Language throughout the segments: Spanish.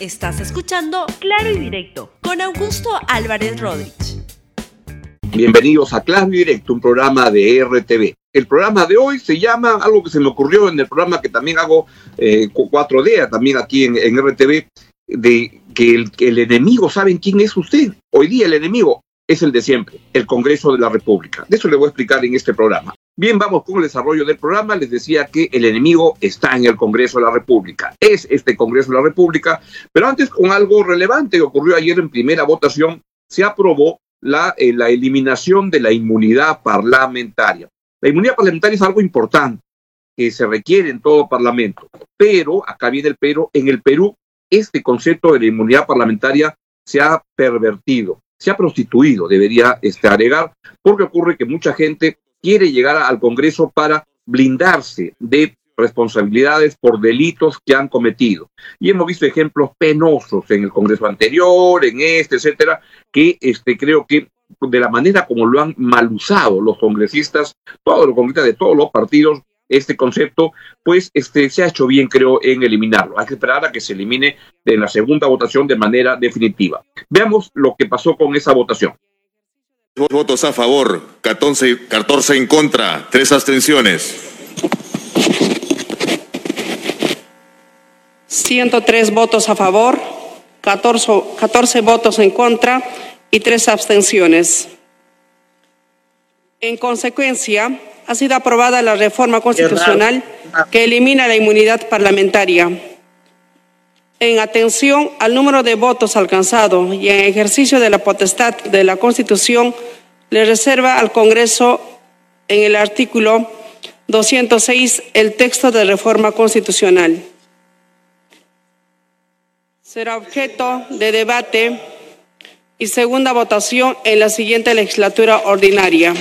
Estás escuchando Claro y Directo con Augusto Álvarez Rodríguez. Bienvenidos a Claro y Directo, un programa de RTV. El programa de hoy se llama algo que se me ocurrió en el programa que también hago eh, 4D, también aquí en, RTV, de que el, que el enemigo, ¿saben quién es usted? Hoy día el enemigo es el de siempre, el Congreso de la República. De eso le voy a explicar en este programa. Bien, vamos con el desarrollo del programa. Les decía que el enemigo está en el Congreso de la República. Es este Congreso de la República. Pero antes, con algo relevante que ocurrió ayer en primera votación, se aprobó la, eh, la eliminación de la inmunidad parlamentaria. La inmunidad parlamentaria es algo importante que se requiere en todo parlamento. Pero, acá viene el pero, en el Perú, este concepto de la inmunidad parlamentaria se ha pervertido se ha prostituido, debería este, agregar, porque ocurre que mucha gente quiere llegar al Congreso para blindarse de responsabilidades por delitos que han cometido. Y hemos visto ejemplos penosos en el Congreso anterior, en este, etcétera, que este, creo que de la manera como lo han mal usado los congresistas, todos los congresistas de todos los partidos, este concepto, pues este, se ha hecho bien, creo, en eliminarlo. Hay que esperar a que se elimine en la segunda votación de manera definitiva. Veamos lo que pasó con esa votación. Votos a favor, 14, 14 en contra, tres abstenciones. 103 votos a favor, 14, 14 votos en contra y tres abstenciones. En consecuencia, ha sido aprobada la reforma constitucional que elimina la inmunidad parlamentaria. En atención al número de votos alcanzado y en ejercicio de la potestad de la Constitución, le reserva al Congreso en el artículo 206 el texto de reforma constitucional. Será objeto de debate y segunda votación en la siguiente legislatura ordinaria.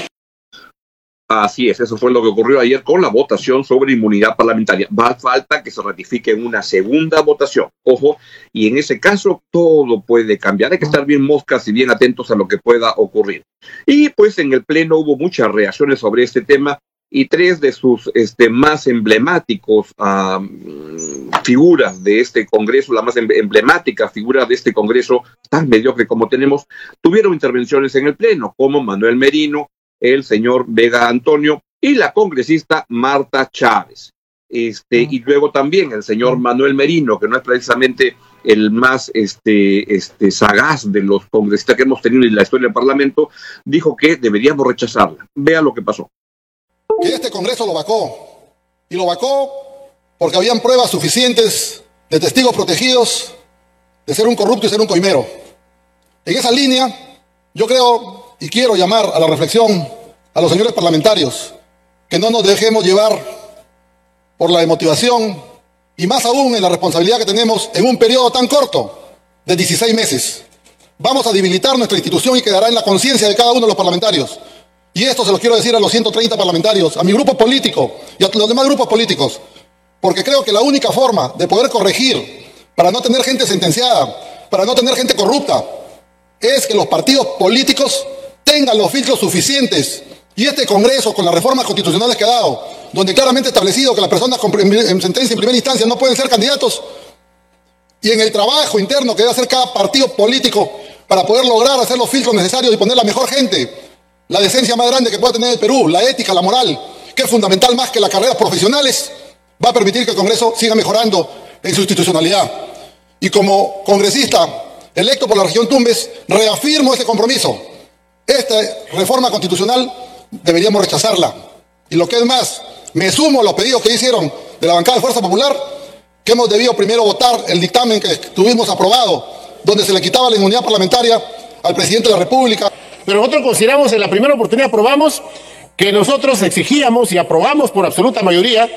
Así es, eso fue lo que ocurrió ayer con la votación sobre inmunidad parlamentaria. Va a falta que se ratifique una segunda votación. Ojo, y en ese caso todo puede cambiar. Hay que estar bien moscas y bien atentos a lo que pueda ocurrir. Y pues en el Pleno hubo muchas reacciones sobre este tema y tres de sus este, más emblemáticos figuras de este Congreso, la más em-, emblemática figura de este Congreso tan mediocre como tenemos, tuvieron intervenciones en el Pleno, como Manuel Merino, el señor Vega Antonio y la congresista Marta Chávez. Este, y luego también el señor Manuel Merino, que no es precisamente el más este, este, sagaz de los congresistas que hemos tenido en la historia del Parlamento, dijo que deberíamos rechazarla. Vea lo que pasó. Que este Congreso lo vacó. Y lo vacó porque habían pruebas suficientes de testigos protegidos de ser un corrupto y ser un coimero. En esa línea, yo creo y quiero llamar a la reflexión a los señores parlamentarios, que no nos dejemos llevar por la emotivación y más aún en la responsabilidad que tenemos en un periodo tan corto de 16 meses. Vamos a debilitar nuestra institución y quedará en la conciencia de cada uno de los parlamentarios. Y esto se lo quiero decir a los 130 parlamentarios, a mi grupo político y a los demás grupos políticos, porque creo que la única forma de poder corregir para no tener gente sentenciada, para no tener gente corrupta, es que los partidos políticos tengan los filtros suficientes. Y este Congreso, con las reformas constitucionales que ha dado, donde claramente establecido que las personas en sentencia en primera instancia no pueden ser candidatos, y en el trabajo interno que debe hacer cada partido político para poder lograr hacer los filtros necesarios y poner la mejor gente, la decencia más grande que pueda tener el Perú, la ética, la moral, que es fundamental más que las carreras profesionales, va a permitir que el Congreso siga mejorando en su institucionalidad. Y como congresista electo por la región Tumbes, reafirmo ese compromiso esta reforma constitucional deberíamos rechazarla. Y lo que es más, me sumo a los pedidos que hicieron de la bancada de Fuerza Popular, que hemos debido primero votar el dictamen que tuvimos aprobado, donde se le quitaba la inmunidad parlamentaria al presidente de la República. Pero nosotros consideramos, en la primera oportunidad aprobamos, que nosotros exigíamos y aprobamos por absoluta mayoría,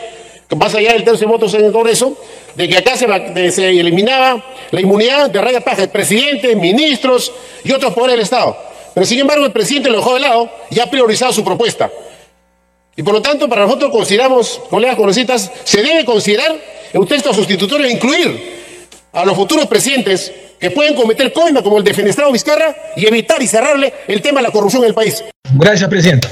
más allá del tercio de votos en el Congreso, de que acá se, se eliminaba la inmunidad de raya paja de presidente, ministros y otros poderes del Estado. Pero sin embargo el presidente lo dejó de lado y ha priorizado su propuesta. Y por lo tanto, para nosotros consideramos, colegas congresistas, se debe considerar en un texto sustitutorio incluir a los futuros presidentes que pueden cometer coima como el defenestrado Vizcarra y evitar y cerrarle el tema de la corrupción en el país. Gracias, presidente.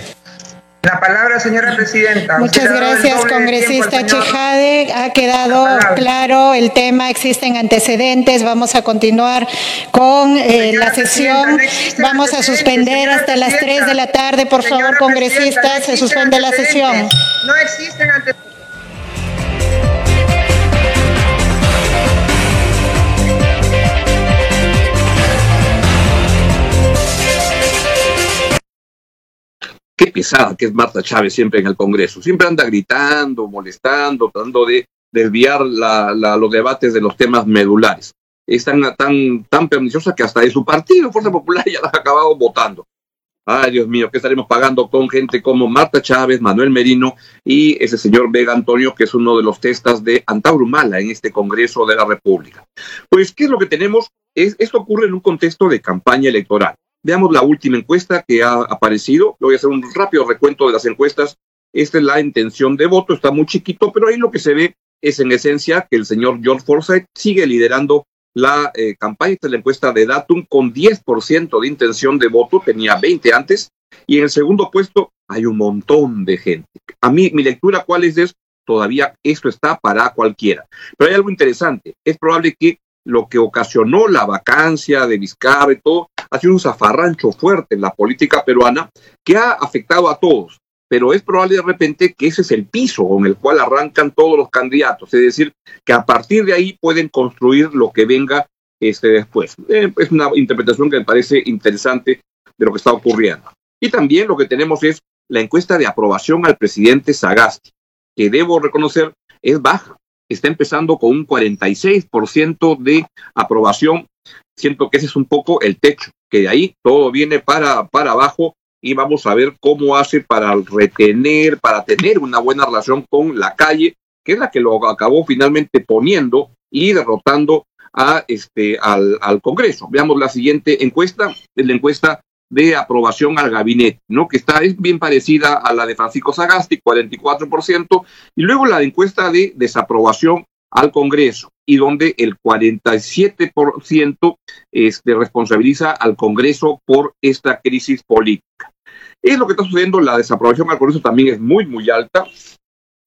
La palabra, señora presidenta. Muchas gracias, congresista Chejade. Ha quedado claro el tema, existen antecedentes. Vamos a continuar con eh, la sesión. Vamos a suspender hasta las 3 de la tarde, por favor, congresistas. se suspende la sesión. No existen antecedentes. Qué pesada que es Marta Chávez siempre en el Congreso. Siempre anda gritando, molestando, tratando de desviar los debates de los temas medulares. Es tan, tan, tan perniciosa que hasta de su partido, Fuerza Popular, ya la ha acabado votando. Ay, Dios mío, ¿qué estaremos pagando con gente como Marta Chávez, Manuel Merino y ese señor Vega Antonio, que es uno de los testas de Antaurumala en este Congreso de la República? Pues, ¿qué es lo que tenemos? Es, esto ocurre en un contexto de campaña electoral. Veamos la última encuesta que ha aparecido. voy a hacer un rápido recuento de las encuestas. Esta es la intención de voto, está muy chiquito, pero ahí lo que se ve es en esencia que el señor George Forsyth sigue liderando la eh, campaña. Esta es la encuesta de Datum con 10% de intención de voto, tenía 20 antes, y en el segundo puesto hay un montón de gente. A mí, mi lectura, ¿cuál es? es todavía esto está para cualquiera. Pero hay algo interesante. Es probable que lo que ocasionó la vacancia de Vizcarra y todo, ha sido un zafarrancho fuerte en la política peruana que ha afectado a todos. Pero es probable de repente que ese es el piso con el cual arrancan todos los candidatos, es decir, que a partir de ahí pueden construir lo que venga este después. Eh, es una interpretación que me parece interesante de lo que está ocurriendo. Y también lo que tenemos es la encuesta de aprobación al presidente Sagasti, que debo reconocer es baja está empezando con un 46% de aprobación. Siento que ese es un poco el techo, que de ahí todo viene para, para abajo y vamos a ver cómo hace para retener, para tener una buena relación con la calle, que es la que lo acabó finalmente poniendo y derrotando a este al, al Congreso. Veamos la siguiente encuesta, es la encuesta de aprobación al gabinete, ¿no? Que está es bien parecida a la de Francisco Sagasti, 44%, y luego la encuesta de desaprobación al Congreso, y donde el 47% este, responsabiliza al Congreso por esta crisis política. Es lo que está sucediendo, la desaprobación al Congreso también es muy, muy alta,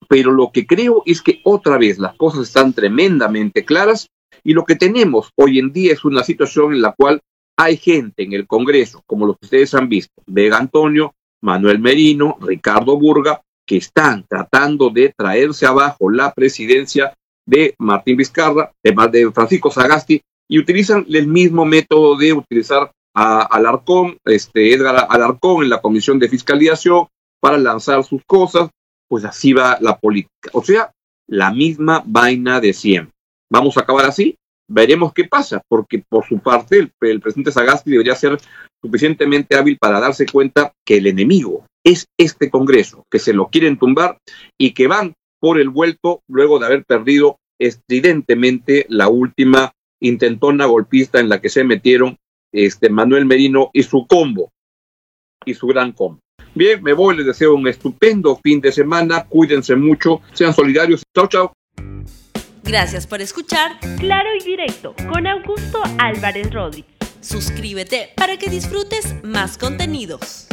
pero lo que creo es que otra vez las cosas están tremendamente claras y lo que tenemos hoy en día es una situación en la cual hay gente en el Congreso, como los que ustedes han visto, Vega Antonio, Manuel Merino, Ricardo Burga, que están tratando de traerse abajo la presidencia de Martín Vizcarra, de Francisco Sagasti, y utilizan el mismo método de utilizar a Alarcón, este, Edgar Alarcón en la Comisión de Fiscalización para lanzar sus cosas, pues así va la política. O sea, la misma vaina de siempre. ¿Vamos a acabar así? veremos qué pasa, porque por su parte el, presidente Sagasti debería ser suficientemente hábil para darse cuenta que el enemigo es este Congreso, que se lo quieren tumbar y que van por el vuelto luego de haber perdido estridentemente la última intentona golpista en la que se metieron este Manuel Merino y su combo y su gran combo. Bien, me voy, les deseo un estupendo fin de semana, cuídense mucho, sean solidarios. Chao, chao. Gracias por escuchar Claro y Directo con Augusto Álvarez Rodríguez. Suscríbete para que disfrutes más contenidos.